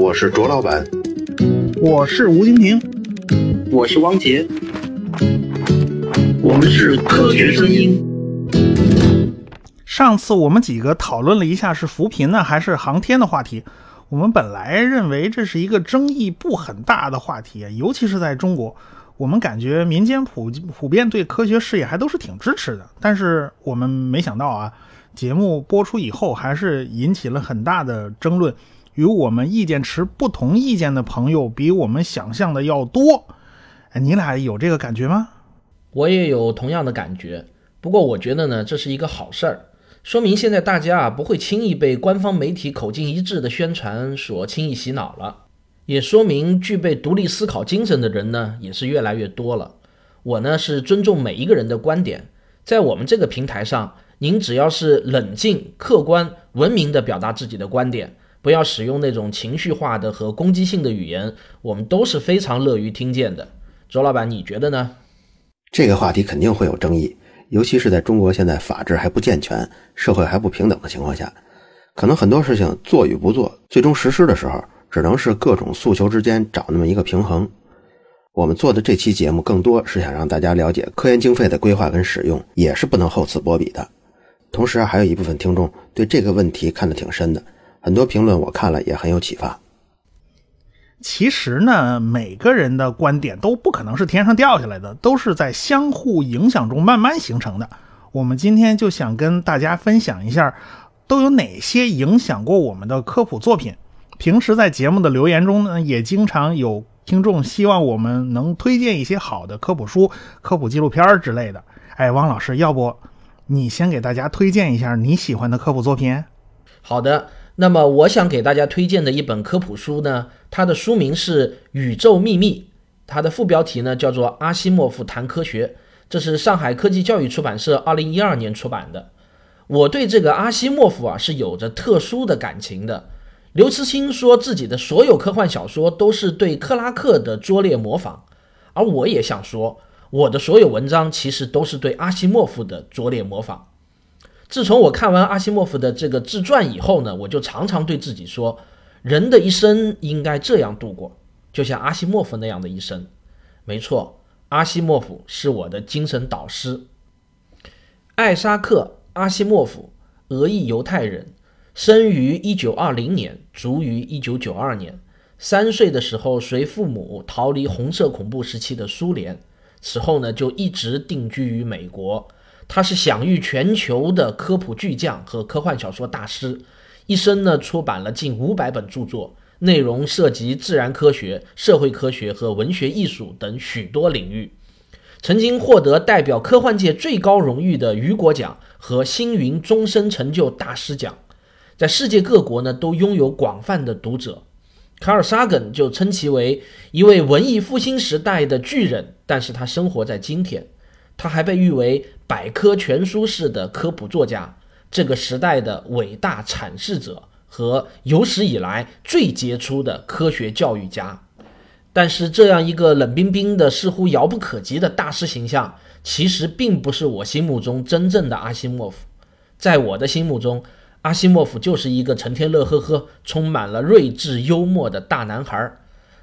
我是卓老板，我是吴京平，我是汪杰，我们是科学声音。上次我们几个讨论了一下是扶贫呢还是航天的话题。我们本来认为这是一个争议不很大的话题，尤其是在中国，我们感觉民间普普遍对科学事业还都是挺支持的。但是我们没想到啊，节目播出以后还是引起了很大的争论，与我们意见持不同意见的朋友比我们想象的要多。你俩有这个感觉吗？我也有同样的感觉，不过我觉得呢，这是一个好事儿。说明现在大家啊不会轻易被官方媒体口径一致的宣传所轻易洗脑了，也说明具备独立思考精神的人呢也是越来越多了。我呢是尊重每一个人的观点，在我们这个平台上，您只要是冷静、客观、文明的表达自己的观点，不要使用那种情绪化的和攻击性的语言，我们都是非常乐于听见的。周老板，你觉得呢？这个话题肯定会有争议。尤其是在中国现在法治还不健全、社会还不平等的情况下，可能很多事情做与不做，最终实施的时候，只能是各种诉求之间找那么一个平衡。我们做的这期节目，更多是想让大家了解科研经费的规划跟使用，也是不能厚此薄彼的。同时，还有一部分听众对这个问题看得挺深的，很多评论我看了也很有启发。其实呢，每个人的观点都不可能是天上掉下来的，都是在相互影响中慢慢形成的。我们今天就想跟大家分享一下，都有哪些影响过我们的科普作品。平时在节目的留言中呢，也经常有听众希望我们能推荐一些好的科普书、科普纪录片之类的。哎，汪老师，要不你先给大家推荐一下你喜欢的科普作品？好的。那么，我想给大家推荐的一本科普书呢，它的书名是《宇宙秘密》，它的副标题呢叫做《阿西莫夫谈科学》，这是上海科技教育出版社二零一二年出版的。我对这个阿西莫夫啊是有着特殊的感情的。刘慈欣说自己的所有科幻小说都是对克拉克的拙劣模仿，而我也想说，我的所有文章其实都是对阿西莫夫的拙劣模仿。自从我看完阿西莫夫的这个自传以后呢，我就常常对自己说，人的一生应该这样度过，就像阿西莫夫那样的一生。没错，阿西莫夫是我的精神导师。艾沙克·阿西莫夫，俄裔犹太人，生于1920年，卒于1992年。三岁的时候随父母逃离红色恐怖时期的苏联，此后呢就一直定居于美国。他是享誉全球的科普巨匠和科幻小说大师，一生呢出版了近五百本著作，内容涉及自然科学、社会科学和文学艺术等许多领域，曾经获得代表科幻界最高荣誉的雨果奖和星云终身成就大师奖，在世界各国呢都拥有广泛的读者。卡尔萨根就称其为一位文艺复兴时代的巨人，但是他生活在今天。他还被誉为百科全书式的科普作家，这个时代的伟大阐释者和有史以来最杰出的科学教育家。但是，这样一个冷冰冰的、似乎遥不可及的大师形象，其实并不是我心目中真正的阿西莫夫。在我的心目中，阿西莫夫就是一个成天乐呵呵、充满了睿智幽默的大男孩。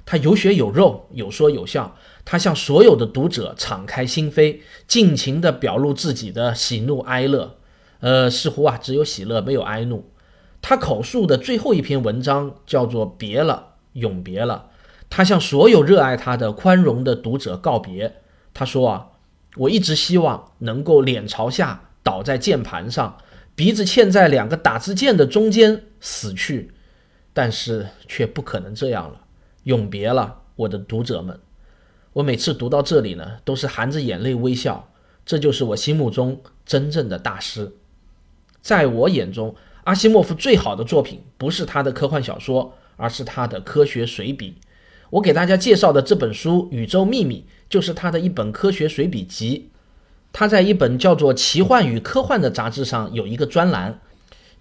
他有血有肉，有说有笑。他向所有的读者敞开心扉，尽情地表露自己的喜怒哀乐。呃，似乎啊，只有喜乐，没有哀怒。他口述的最后一篇文章叫做《别了，永别了》。他向所有热爱他的宽容的读者告别。他说啊，我一直希望能够脸朝下倒在键盘上，鼻子嵌在两个打字键的中间死去，但是却不可能这样了。永别了，我的读者们。我每次读到这里呢，都是含着眼泪微笑。这就是我心目中真正的大师。在我眼中，阿西莫夫最好的作品不是他的科幻小说，而是他的科学随笔。我给大家介绍的这本书《宇宙秘密》就是他的一本科学随笔集。他在一本叫做《奇幻与科幻》的杂志上有一个专栏，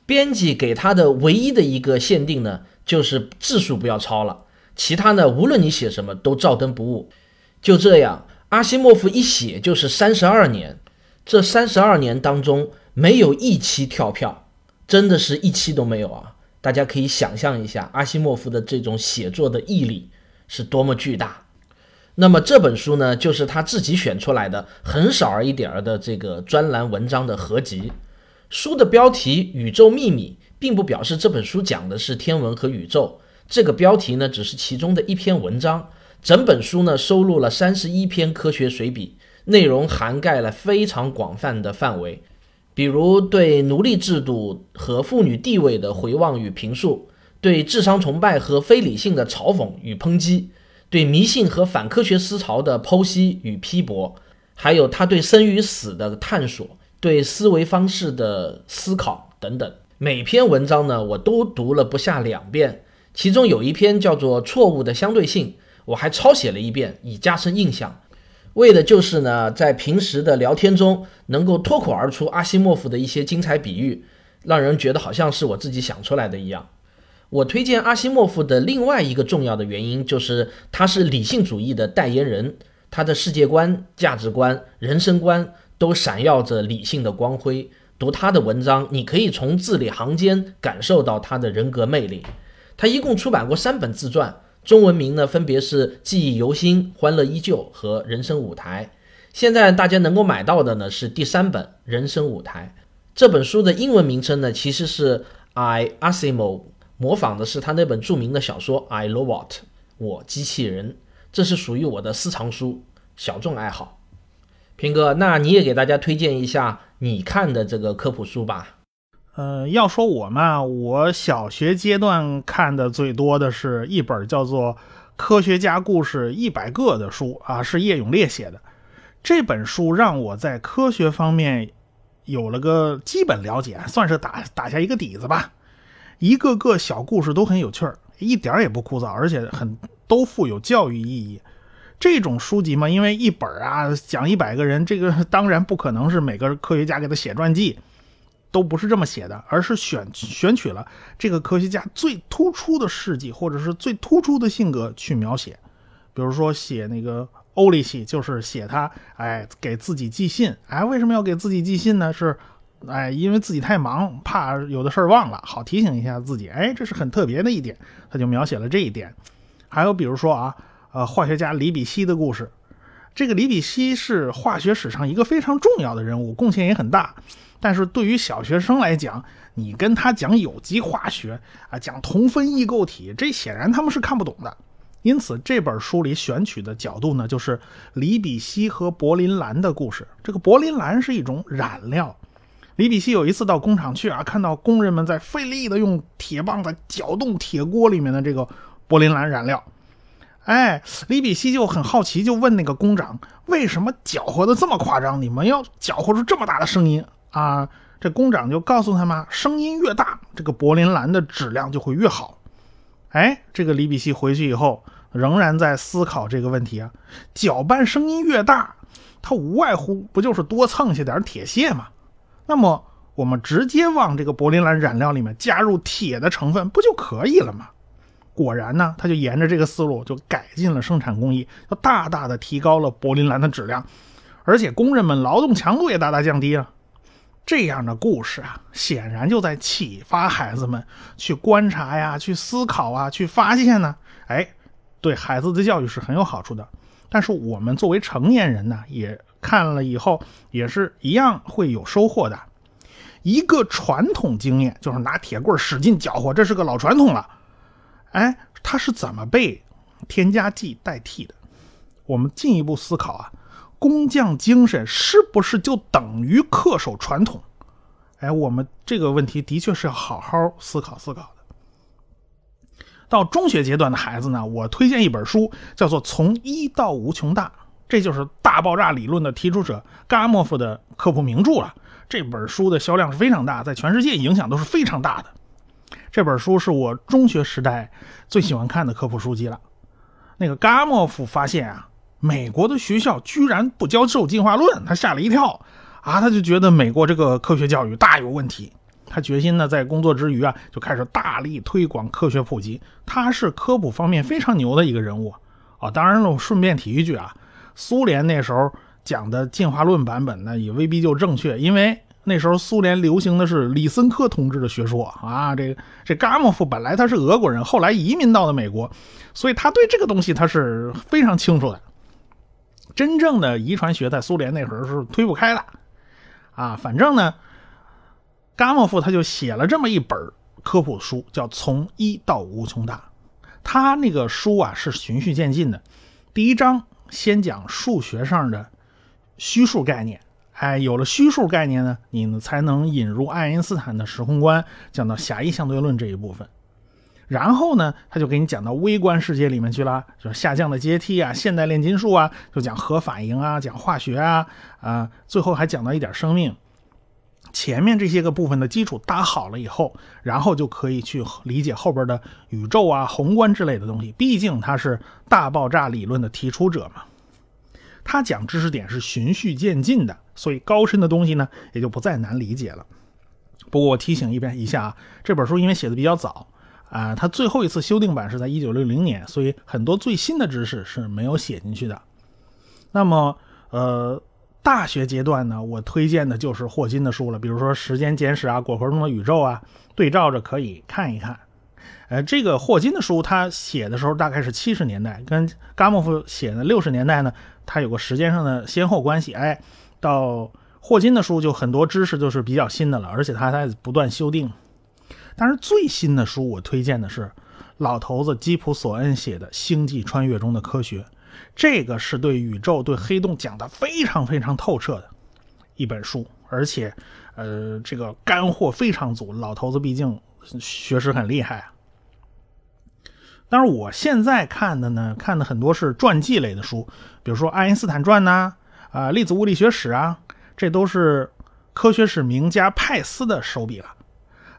编辑给他的唯一的一个限定呢，就是字数不要超了。其他呢，无论你写什么都照登不误。就这样，阿西莫夫一写就是三十二年，这三十二年当中没有一期跳票，真的是一期都没有啊！大家可以想象一下，阿西莫夫的这种写作的毅力是多么巨大。那么这本书呢，就是他自己选出来的很少儿一点儿的这个专栏文章的合集。书的标题《宇宙秘密》并不表示这本书讲的是天文和宇宙，这个标题呢只是其中的一篇文章。整本书呢收录了三十一篇科学随笔，内容涵盖了非常广泛的范围，比如对奴隶制度和妇女地位的回望与评述，对智商崇拜和非理性的嘲讽与抨击。对迷信和反科学思潮的剖析与批驳，还有他对生与死的探索，对思维方式的思考等等。每篇文章呢，我都读了不下两遍。其中有一篇叫做《错误的相对性》，我还抄写了一遍，以加深印象。为的就是呢，在平时的聊天中，能够脱口而出阿西莫夫的一些精彩比喻，让人觉得好像是我自己想出来的一样。我推荐阿西莫夫的另外一个重要的原因，就是他是理性主义的代言人，他的世界观、价值观、人生观都闪耀着理性的光辉。读他的文章，你可以从字里行间感受到他的人格魅力。他一共出版过三本自传，中文名呢分别是《记忆犹新》《欢乐依旧》和《人生舞台》。现在大家能够买到的呢是第三本《人生舞台》。这本书的英文名称呢其实是 I Asimo，。模仿的是他那本著名的小说《I Robot》，我机器人，这是属于我的私藏书，小众爱好。平哥，那你也给大家推荐一下你看的这个科普书吧。呃，要说我嘛，我小学阶段看的最多的是一本叫做《科学家故事一百个》的书啊，是叶永烈写的。这本书让我在科学方面有了个基本了解，算是打打下一个底子吧。一个个小故事都很有趣儿，一点也不枯燥，而且很都富有教育意义。这种书籍嘛，因为一本啊讲一百个人，这个当然不可能是每个科学家给他写传记，都不是这么写的，而是选选取了这个科学家最突出的事迹或者是最突出的性格去描写。比如说写那个欧利西，就是写他哎给自己寄信，哎为什么要给自己寄信呢？是。哎，因为自己太忙，怕有的事儿忘了，好提醒一下自己。哎，这是很特别的一点，他就描写了这一点。还有比如说啊，呃，化学家李比希的故事。这个李比希是化学史上一个非常重要的人物，贡献也很大。但是对于小学生来讲，你跟他讲有机化学啊，讲同分异构体，这显然他们是看不懂的。因此，这本书里选取的角度呢，就是李比希和柏林蓝的故事。这个柏林蓝是一种染料。李比希有一次到工厂去啊，看到工人们在费力的用铁棒子搅动铁锅里面的这个柏林蓝染料，哎，李比希就很好奇，就问那个工长为什么搅和的这么夸张？你们要搅和出这么大的声音啊？这工长就告诉他嘛，声音越大，这个柏林蓝的质量就会越好。哎，这个李比希回去以后仍然在思考这个问题啊，搅拌声音越大，它无外乎不就是多蹭下点铁屑吗？那么我们直接往这个柏林蓝染料里面加入铁的成分，不就可以了吗？果然呢，他就沿着这个思路就改进了生产工艺，就大大的提高了柏林蓝的质量，而且工人们劳动强度也大大降低了。这样的故事啊，显然就在启发孩子们去观察呀、去思考啊、去发现呢。哎，对孩子的教育是很有好处的。但是我们作为成年人呢，也。看了以后也是一样会有收获的。一个传统经验就是拿铁棍使劲搅和，这是个老传统了。哎，它是怎么被添加剂代替的？我们进一步思考啊，工匠精神是不是就等于恪守传统？哎，我们这个问题的确是要好好思考思考的。到中学阶段的孩子呢，我推荐一本书，叫做《从一到无穷大》。这就是大爆炸理论的提出者伽莫夫的科普名著了。这本书的销量是非常大，在全世界影响都是非常大的。这本书是我中学时代最喜欢看的科普书籍了。那个伽莫夫发现啊，美国的学校居然不教授进化论，他吓了一跳啊，他就觉得美国这个科学教育大有问题。他决心呢，在工作之余啊，就开始大力推广科学普及。他是科普方面非常牛的一个人物啊。当然了，我顺便提一句啊。苏联那时候讲的进化论版本呢，也未必就正确，因为那时候苏联流行的是李森科同志的学说啊，这个这伽莫夫本来他是俄国人，后来移民到了美国，所以他对这个东西他是非常清楚的。真正的遗传学在苏联那会儿是推不开的啊，反正呢，伽莫夫他就写了这么一本科普书，叫《从一到无穷大》。他那个书啊是循序渐进的，第一章先讲数学上的虚数概念，哎，有了虚数概念呢，你才能引入爱因斯坦的时空观，讲到狭义相对论这一部分。然后呢，他就给你讲到微观世界里面去了，就是下降的阶梯啊，现代炼金术啊，就讲核反应啊，讲化学啊，啊，最后还讲到一点生命。前面这些个部分的基础搭好了以后，然后就可以去理解后边的宇宙啊、宏观之类的东西。毕竟他是大爆炸理论的提出者嘛，他讲知识点是循序渐进的，所以高深的东西呢也就不再难理解了。不过我提醒一遍一下啊，这本书因为写的比较早啊，他最后一次修订版是在一九六零年，所以很多最新的知识是没有写进去的。那么，呃。大学阶段呢，我推荐的就是霍金的书了，比如说《时间简史》啊，《果核中的宇宙》啊，对照着可以看一看。呃，这个霍金的书他写的时候大概是七十年代，跟伽莫夫写的六十年代呢，他有个时间上的先后关系。哎，到霍金的书就很多知识就是比较新的了，而且他在不断修订。但是最新的书我推荐的是老头子基普索恩写的《星际穿越中的科学》。这个是对宇宙、对黑洞讲的非常非常透彻的一本书，而且，呃，这个干货非常足。老头子毕竟学识很厉害啊。但是我现在看的呢，看的很多是传记类的书，比如说《爱因斯坦传》呐，啊，《粒子物理学史》啊，这都是科学史名家派斯的手笔了。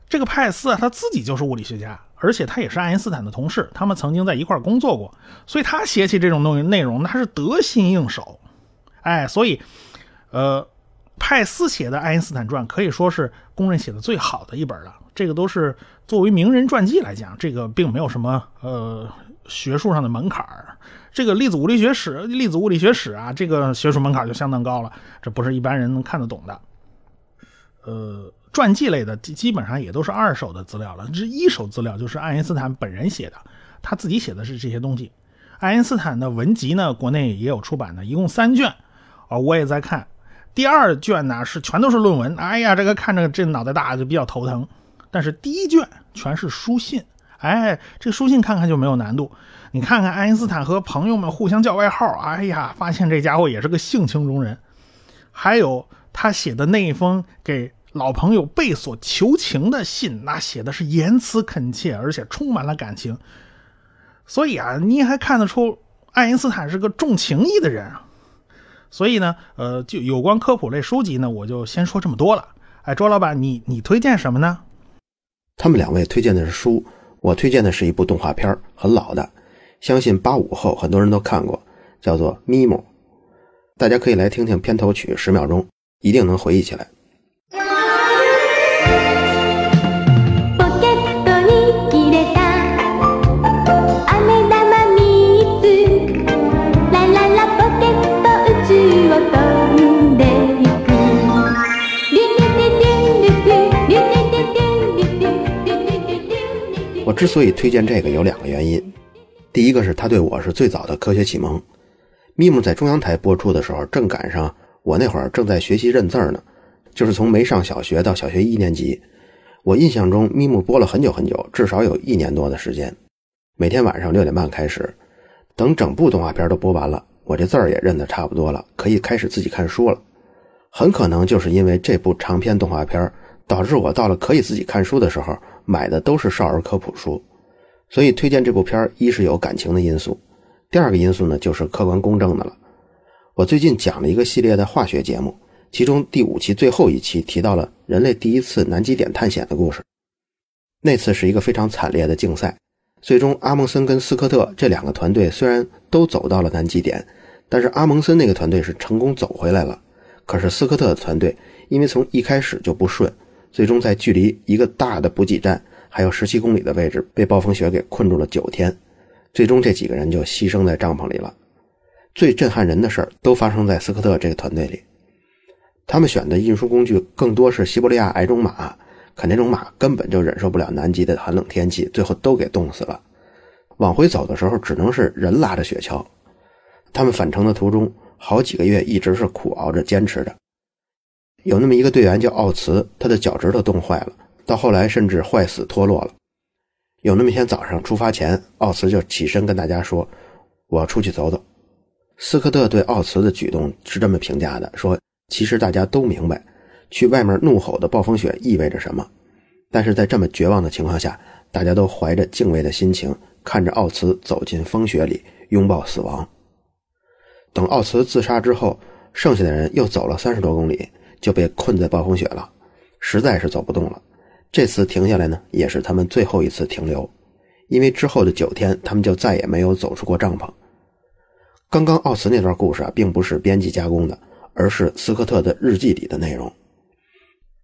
这个派斯啊，他自己就是物理学家。而且他也是爱因斯坦的同事，他们曾经在一块工作过，所以他写起这种东西内容，他是得心应手。哎，所以，呃，派斯写的《爱因斯坦传》可以说是公认写的最好的一本了。这个都是作为名人传记来讲，这个并没有什么呃学术上的门槛儿这个粒子物理学史、粒子物理学史啊，这个学术门槛就相当高了，这不是一般人能看得懂的。呃。传记类的基基本上也都是二手的资料了，这一手资料就是爱因斯坦本人写的，他自己写的是这些东西。爱因斯坦的文集呢，国内也有出版的，一共三卷，啊，我也在看。第二卷呢是全都是论文，哎呀，这个看着这脑袋大就比较头疼。但是第一卷全是书信，哎，这书信看看就没有难度。你看看爱因斯坦和朋友们互相叫外号，哎呀，发现这家伙也是个性情中人。还有他写的那一封给。老朋友贝索求情的信，那写的是言辞恳切，而且充满了感情。所以啊，你还看得出爱因斯坦是个重情义的人啊。所以呢，呃，就有关科普类书籍呢，我就先说这么多了。哎，周老板，你你推荐什么呢？他们两位推荐的是书，我推荐的是一部动画片，很老的，相信八五后很多人都看过，叫做《咪蒙》。大家可以来听听片头曲，十秒钟，一定能回忆起来。我之所以推荐这个有两个原因，第一个是他对我是最早的科学启蒙。咪姆在中央台播出的时候，正赶上我那会儿正在学习认字儿呢，就是从没上小学到小学一年级。我印象中咪姆播了很久很久，至少有一年多的时间。每天晚上六点半开始，等整部动画片都播完了，我这字儿也认得差不多了，可以开始自己看书了。很可能就是因为这部长篇动画片，导致我到了可以自己看书的时候。买的都是少儿科普书，所以推荐这部片一是有感情的因素，第二个因素呢就是客观公正的了。我最近讲了一个系列的化学节目，其中第五期最后一期提到了人类第一次南极点探险的故事。那次是一个非常惨烈的竞赛，最终阿蒙森跟斯科特这两个团队虽然都走到了南极点，但是阿蒙森那个团队是成功走回来了，可是斯科特的团队因为从一开始就不顺。最终在距离一个大的补给站还有十七公里的位置，被暴风雪给困住了九天。最终这几个人就牺牲在帐篷里了。最震撼人的事儿都发生在斯科特这个团队里。他们选的运输工具更多是西伯利亚矮种马，可那种马根本就忍受不了南极的寒冷天气，最后都给冻死了。往回走的时候，只能是人拉着雪橇。他们返程的途中，好几个月一直是苦熬着坚持着。有那么一个队员叫奥茨，他的脚趾头冻坏了，到后来甚至坏死脱落了。有那么一天早上出发前，奥茨就起身跟大家说：“我要出去走走。”斯科特对奥茨的举动是这么评价的：“说其实大家都明白，去外面怒吼的暴风雪意味着什么，但是在这么绝望的情况下，大家都怀着敬畏的心情看着奥茨走进风雪里，拥抱死亡。等奥茨自杀之后，剩下的人又走了三十多公里，就被困在暴风雪了，实在是走不动了。这次停下来呢，也是他们最后一次停留，因为之后的九天，他们就再也没有走出过帐篷。”刚刚奥茨那段故事啊，并不是编辑加工的，而是斯科特的日记里的内容。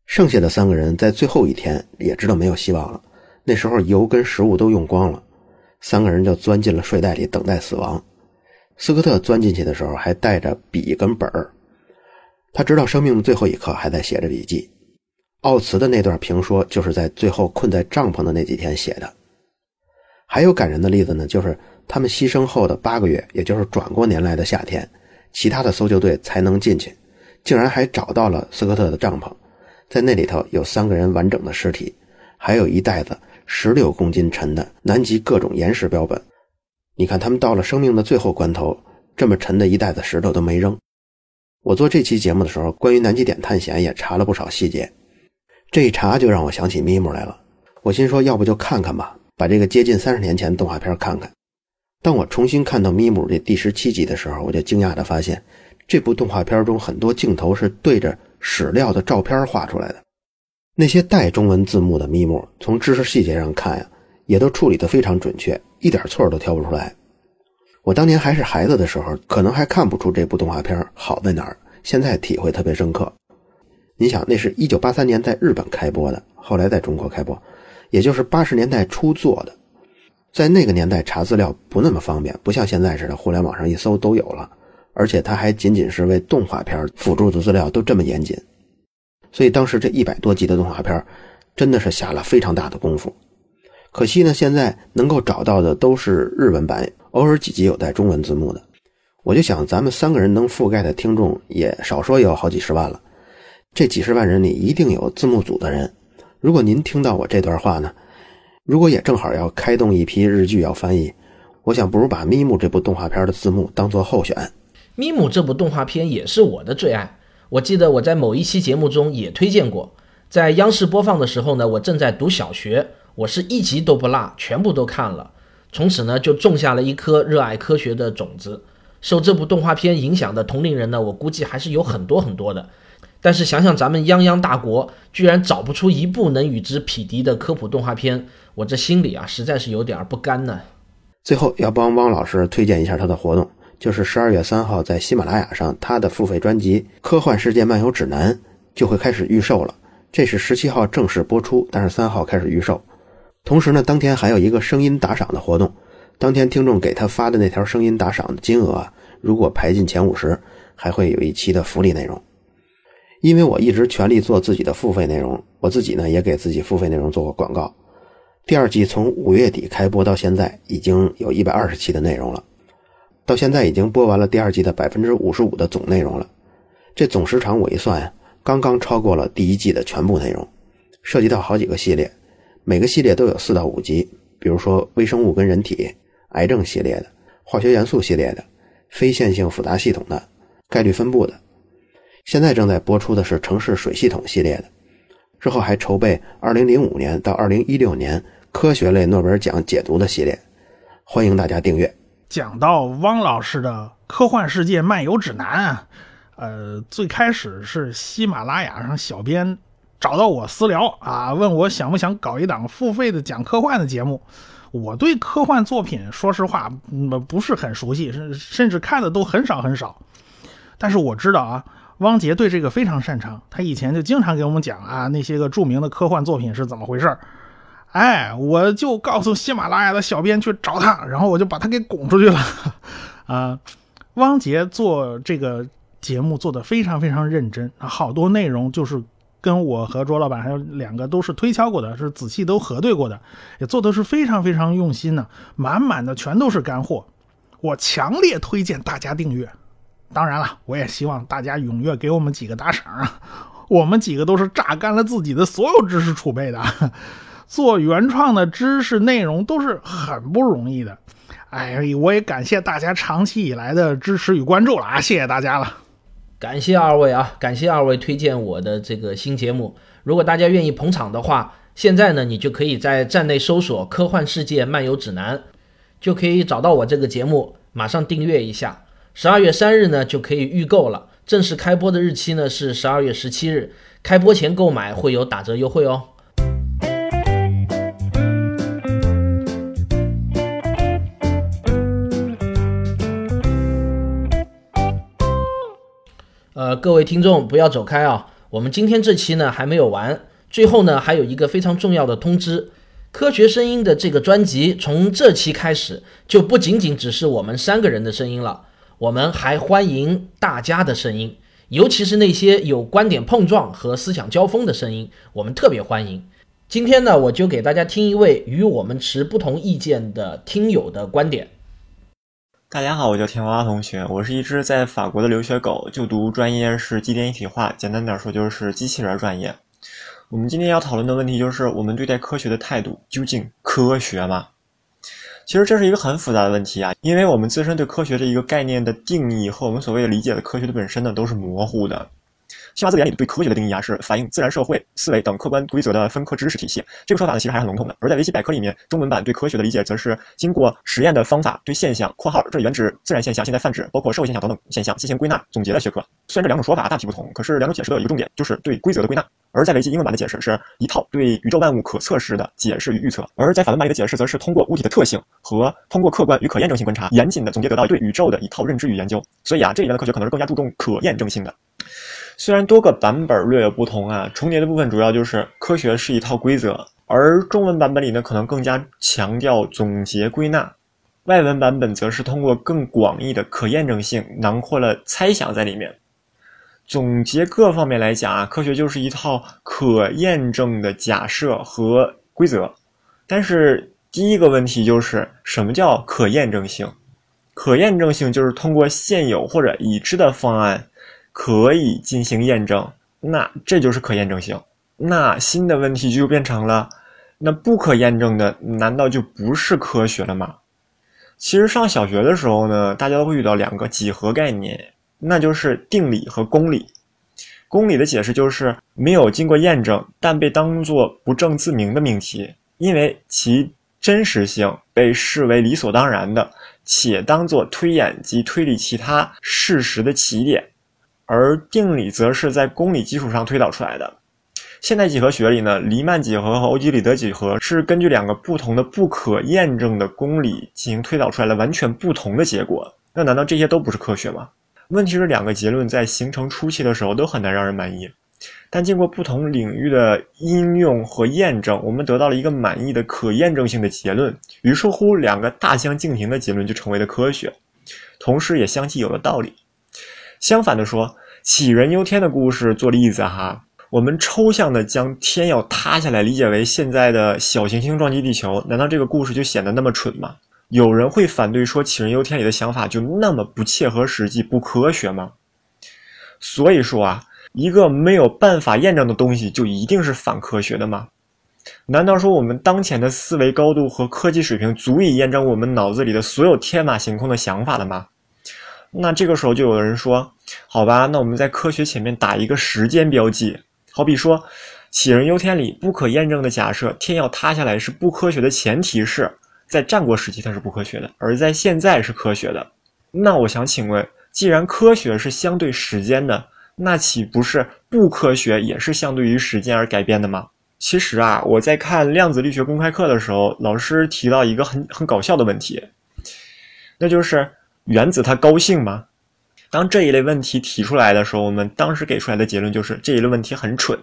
剩下的三个人在最后一天也知道没有希望了，那时候油跟食物都用光了，三个人就钻进了睡袋里等待死亡。斯科特钻进去的时候还带着笔跟本儿，他直到生命的最后一刻还在写着笔记。奥茨的那段评说就是在最后困在帐篷的那几天写的。还有感人的例子呢，就是。他们牺牲后的八个月，也就是转过年来的夏天，其他的搜救队才能进去，竟然还找到了斯科特的帐篷，在那里头有三个人完整的尸体，还有一袋子十六公斤沉的南极各种岩石标本。你看，他们到了生命的最后关头，这么沉的一袋子石头都没扔。我做这期节目的时候，关于南极点探险也查了不少细节，这一查就让我想起咪姆来了。我心说，要不就看看吧，把这个接近三十年前动画片看看。当我重新看到《咪姆》这第十七集的时候，我就惊讶地发现，这部动画片中很多镜头是对着史料的照片画出来的。那些带中文字幕的咪姆，从知识细节上看呀，也都处理得非常准确，一点错都挑不出来。我当年还是孩子的时候，可能还看不出这部动画片好在哪儿，现在体会特别深刻。你想，那是一九八三年在日本开播的，后来在中国开播，也就是八十年代初做的。在那个年代查资料不那么方便，不像现在似的，互联网上一搜都有了。而且它还仅仅是为动画片辅助的资料都这么严谨，所以当时这一百多集的动画片真的是下了非常大的功夫。可惜呢，现在能够找到的都是日文版，偶尔几集有带中文字幕的。我就想，咱们三个人能覆盖的听众也少说也有好几十万了。这几十万人里一定有字幕组的人。如果您听到我这段话呢？如果也正好要开动一批日剧要翻译，我想不如把《咪姆》这部动画片的字幕当做候选。《咪姆》这部动画片也是我的最爱，我记得我在某一期节目中也推荐过。在央视播放的时候呢，我正在读小学，我是一集都不落，全部都看了。从此呢，就种下了一颗热爱科学的种子。受这部动画片影响的同龄人呢，我估计还是有很多很多的。但是想想咱们泱泱大国，居然找不出一部能与之匹敌的科普动画片，我这心里啊实在是有点不甘呢。最后要帮汪老师推荐一下他的活动，就是十二月三号在喜马拉雅上，他的付费专辑《科幻世界漫游指南》就会开始预售了。这是十七号正式播出，但是三号开始预售。同时呢，当天还有一个声音打赏的活动，当天听众给他发的那条声音打赏的金额，如果排进前五十，还会有一期的福利内容。因为我一直全力做自己的付费内容，我自己呢也给自己付费内容做过广告。第二季从五月底开播到现在，已经有一百二十期的内容了。到现在已经播完了第二季的百分之五十五的总内容了。这总时长我一算呀，刚刚超过了第一季的全部内容。涉及到好几个系列，每个系列都有四到五集。比如说微生物跟人体、癌症系列的、化学元素系列的、非线性复杂系统的、概率分布的。现在正在播出的是城市水系统系列的，之后还筹备2005年到2016年科学类诺贝尔奖解读的系列，欢迎大家订阅。讲到汪老师的科幻世界漫游指南啊，呃，最开始是喜马拉雅上小编找到我私聊啊，问我想不想搞一档付费的讲科幻的节目。我对科幻作品说实话，嗯，不是很熟悉，甚甚至看的都很少很少。但是我知道啊。汪杰对这个非常擅长，他以前就经常给我们讲啊那些个著名的科幻作品是怎么回事儿哎，我就告诉喜马拉雅的小编去找他，然后我就把他给拱出去了。啊，汪杰做这个节目做得非常非常认真，好多内容就是跟我和卓老板还有两个都是推敲过的，是仔细都核对过的，也做的是非常非常用心的，满满的全都是干货。我强烈推荐大家订阅。当然了，我也希望大家踊跃给我们几个打赏啊！我们几个都是榨干了自己的所有知识储备的，做原创的知识内容都是很不容易的。哎，我也感谢大家长期以来的支持与关注了啊！谢谢大家了，感谢二位啊，感谢二位推荐我的这个新节目。如果大家愿意捧场的话，现在呢，你就可以在站内搜索《科幻世界漫游指南》，就可以找到我这个节目，马上订阅一下。十二月三日呢就可以预购了，正式开播的日期呢是十二月十七日，开播前购买会有打折优惠哦。各位听众不要走开啊，我们今天这期呢还没有完，最后呢还有一个非常重要的通知，科学声音的这个专辑从这期开始就不仅仅只是我们三个人的声音了。我们还欢迎大家的声音，尤其是那些有观点碰撞和思想交锋的声音，我们特别欢迎。今天呢，我就给大家听一位与我们持不同意见的听友的观点。大家好，我叫田娃娃同学，我是一只在法国的留学狗，就读专业是机电一体化，简单点说就是机器人专业。我们今天要讨论的问题就是，我们对待科学的态度究竟科学吗？其实这是一个很复杂的问题啊，因为我们自身对科学这一个概念的定义和我们所谓的理解的科学的本身呢，都是模糊的。新华字典里对科学的定义啊，是反映自然社会思维等客观规则的分科知识体系。这个说法呢，其实还是很笼统的。而在维基百科里面，中文版对科学的理解，则是经过实验的方法对现象（括号这里原指自然现象，现在泛指包括社会现象等等现象）进行归纳总结的学科。虽然这两种说法大体不同，可是两种解释都有一个重点，就是对规则的归纳。而在维基英文版的解释是一套对宇宙万物可测试的解释与预测，而在法文版里的解释则是通过物体的特性和通过客观与可验证性观察，严谨的总结得到对宇宙的一套认知与研究。所以啊，这里面的科学可能是更加注重可验证性的。虽然多个版本略有不同啊，重叠的部分主要就是科学是一套规则，而中文版本里呢，可能更加强调总结归纳，外文版本则是通过更广义的可验证性囊括了猜想在里面。总结各方面来讲啊，科学就是一套可验证的假设和规则。但是第一个问题就是什么叫可验证性？可验证性就是通过现有或者已知的方案可以进行验证，那这就是可验证性。那新的问题就变成了，那不可验证的难道就不是科学了吗？其实上小学的时候呢，大家都会遇到两个几何概念。那就是定理和公理。公理的解释就是没有经过验证，但被当作不证自明的命题，因为其真实性被视为理所当然的，且当作推演及推理其他事实的起点。而定理则是在公理基础上推导出来的。现代几何学里呢，黎曼几何和欧几里得几何是根据两个不同的不可验证的公理进行推导出来的完全不同的结果。那难道这些都不是科学吗？问题是，两个结论在形成初期的时候都很难让人满意，但经过不同领域的应用和验证，我们得到了一个满意的可验证性的结论。于是乎，两个大相径庭的结论就成为了科学，同时也相继有了道理。相反的说，杞人忧天的故事做例子哈，我们抽象的将天要塌下来理解为现在的小行星撞击地球，难道这个故事就显得那么蠢吗？有人会反对说“杞人忧天”里的想法就那么不切合实际、不科学吗？所以说啊，一个没有办法验证的东西就一定是反科学的吗？难道说我们当前的思维高度和科技水平足以验证我们脑子里的所有天马行空的想法了吗？那这个时候就有人说：“好吧，那我们在科学前面打一个时间标记，好比说‘杞人忧天’里不可验证的假设，天要塌下来是不科学的前提是。”在战国时期它是不科学的，而在现在是科学的。那我想请问，既然科学是相对时间的，那岂不是不科学也是相对于时间而改变的吗？其实啊，我在看量子力学公开课的时候，老师提到一个很很搞笑的问题，那就是原子它高兴吗？当这一类问题提出来的时候，我们当时给出来的结论就是这一类问题很蠢。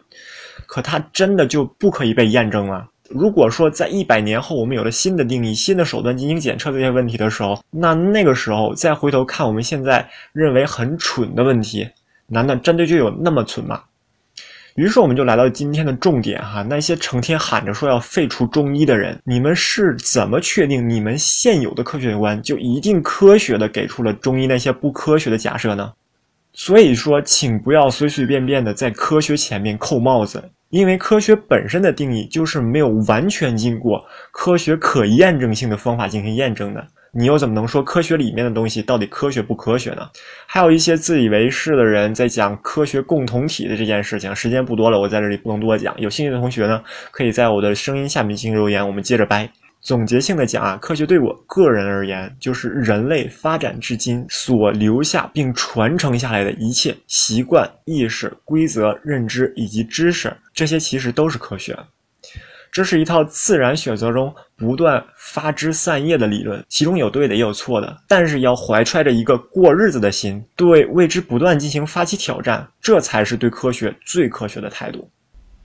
可它真的就不可以被验证吗？如果说在一百年后我们有了新的定义、新的手段进行检测这些问题的时候，那那个时候再回头看我们现在认为很蠢的问题，难道真的就有那么蠢吗？于是我们就来到今天的重点哈，那些成天喊着说要废除中医的人，你们是怎么确定你们现有的科学观就一定科学的给出了中医那些不科学的假设呢？所以说，请不要随随便便的在科学前面扣帽子，因为科学本身的定义就是没有完全经过科学可验证性的方法进行验证的。你又怎么能说科学里面的东西到底科学不科学呢？还有一些自以为是的人在讲科学共同体的这件事情。时间不多了，我在这里不能多讲。有兴趣的同学呢，可以在我的声音下面进行留言，我们接着掰。总结性的讲啊，科学对我个人而言，就是人类发展至今所留下并传承下来的一切习惯、意识、规则、认知以及知识，这些其实都是科学。这是一套自然选择中不断发枝散叶的理论，其中有对的也有错的，但是要怀揣着一个过日子的心，对未知不断进行发起挑战，这才是对科学最科学的态度。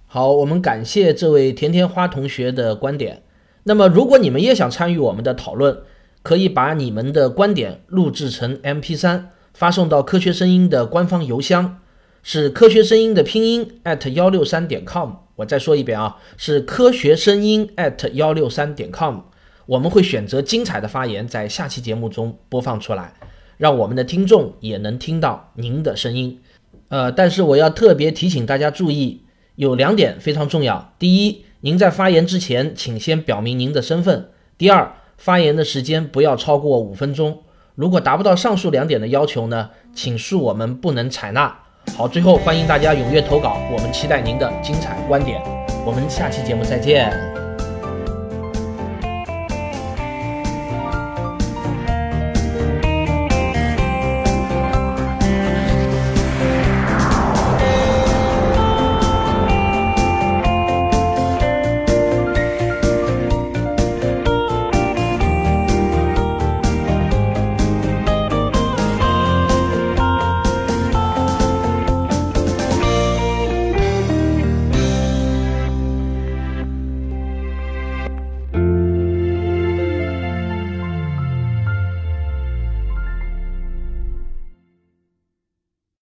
好，我们感谢这位甜甜花同学的观点。那么，如果你们也想参与我们的讨论，可以把你们的观点录制成 MP3，发送到科学声音的官方邮箱，是科学声音的拼音 at 幺六三点 com。我再说一遍啊，是科学声音 at 幺六三点 com，我们会选择精彩的发言，在下期节目中播放出来，让我们的听众也能听到您的声音。呃，但是我要特别提醒大家注意，有两点非常重要：第一，您在发言之前，请先表明您的身份；第二，发言的时间不要超过五分钟。如果达不到上述两点的要求呢，请恕我们不能采纳。好，最后欢迎大家踊跃投稿，我们期待您的精彩观点。我们下期节目再见。